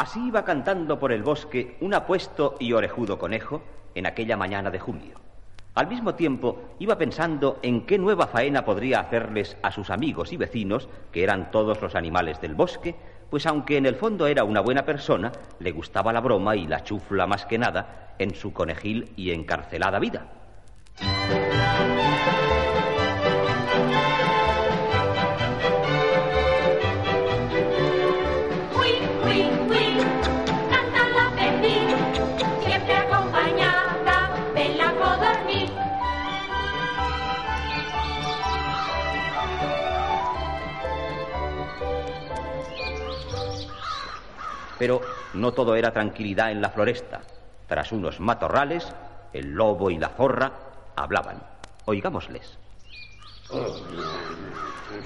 Así iba cantando por el bosque un apuesto y orejudo conejo en aquella mañana de julio. Al mismo tiempo iba pensando en qué nueva faena podría hacerles a sus amigos y vecinos, que eran todos los animales del bosque, pues aunque en el fondo era una buena persona, le gustaba la broma y la chufla más que nada en su conejil y encarcelada vida. Pero no todo era tranquilidad en la floresta. Tras unos matorrales, el lobo y la zorra hablaban. Oigámosles.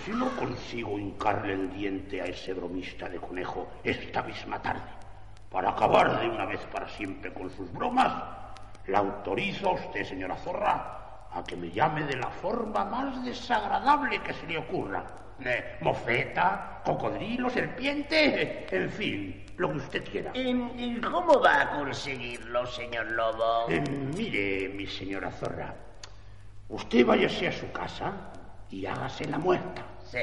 si no consigo hincarle el diente a ese bromista de conejo esta misma tarde, para acabar de una vez para siempre con sus bromas, la autorizo a usted, señora zorra, a que me llame de la forma más desagradable que se le ocurra. Eh, mofeta, cocodrilo, serpiente, en fin, lo que usted quiera. ¿Y cómo va a conseguirlo, señor Lobo? Eh, mire, mi señora Zorra, usted váyase a su casa y hágase la muerta. Sí.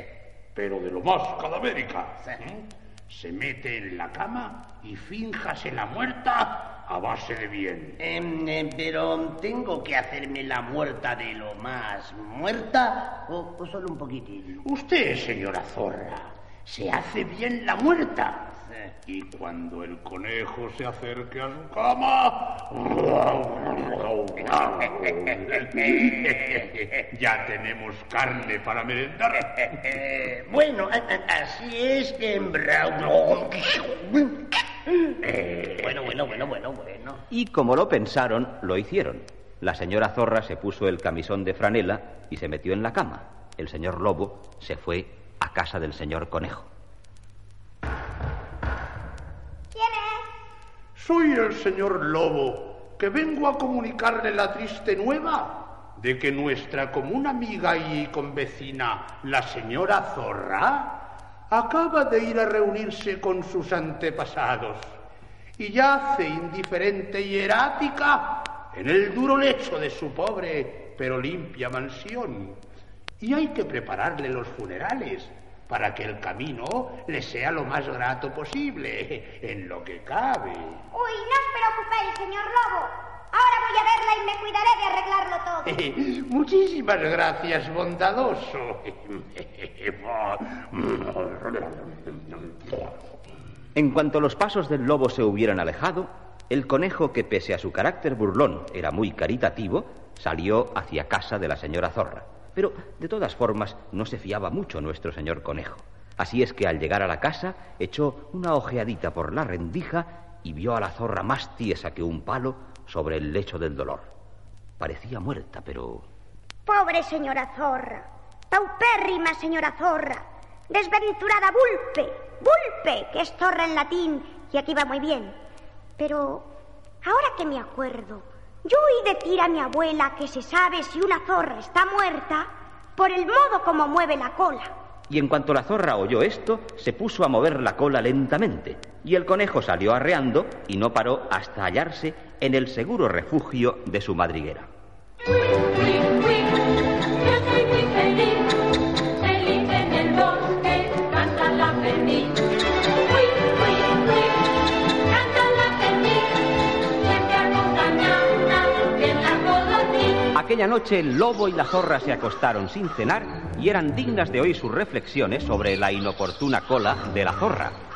Pero de lo más cadavérica. Sí. ¿eh? Se mete en la cama y fínjase la muerta a base de bien. Em, em, pero tengo que hacerme la muerta de lo más muerta o, o solo un poquitín. Usted, señora Zorra, se hace bien la muerta y cuando el conejo se acerque a su cama... ya tenemos carne para merendar. bueno, así es que... Bueno, bueno, bueno, bueno, bueno. Y como lo pensaron, lo hicieron. La señora zorra se puso el camisón de franela y se metió en la cama. El señor lobo se fue a casa del señor conejo. Soy el señor Lobo, que vengo a comunicarle la triste nueva de que nuestra común amiga y convecina, la señora Zorra, acaba de ir a reunirse con sus antepasados y yace indiferente y erática en el duro lecho de su pobre pero limpia mansión. Y hay que prepararle los funerales para que el camino le sea lo más grato posible, en lo que cabe. Uy, no os preocupéis, señor Lobo. Ahora voy a verla y me cuidaré de arreglarlo todo. Muchísimas gracias, bondadoso. En cuanto los pasos del lobo se hubieran alejado, el conejo, que pese a su carácter burlón era muy caritativo, salió hacia casa de la señora zorra. Pero, de todas formas, no se fiaba mucho nuestro señor conejo. Así es que al llegar a la casa echó una ojeadita por la rendija y vio a la zorra más tiesa que un palo sobre el lecho del dolor. Parecía muerta, pero... Pobre señora zorra, paupérrima señora zorra, desventurada vulpe, vulpe, que es zorra en latín y aquí va muy bien. Pero, ahora que me acuerdo, yo oí decir a mi abuela que se sabe si una zorra está muerta por el modo como mueve la cola. Y en cuanto la zorra oyó esto, se puso a mover la cola lentamente, y el conejo salió arreando y no paró hasta hallarse en el seguro refugio de su madriguera. Aquella noche el lobo y la zorra se acostaron sin cenar y eran dignas de oír sus reflexiones sobre la inoportuna cola de la zorra.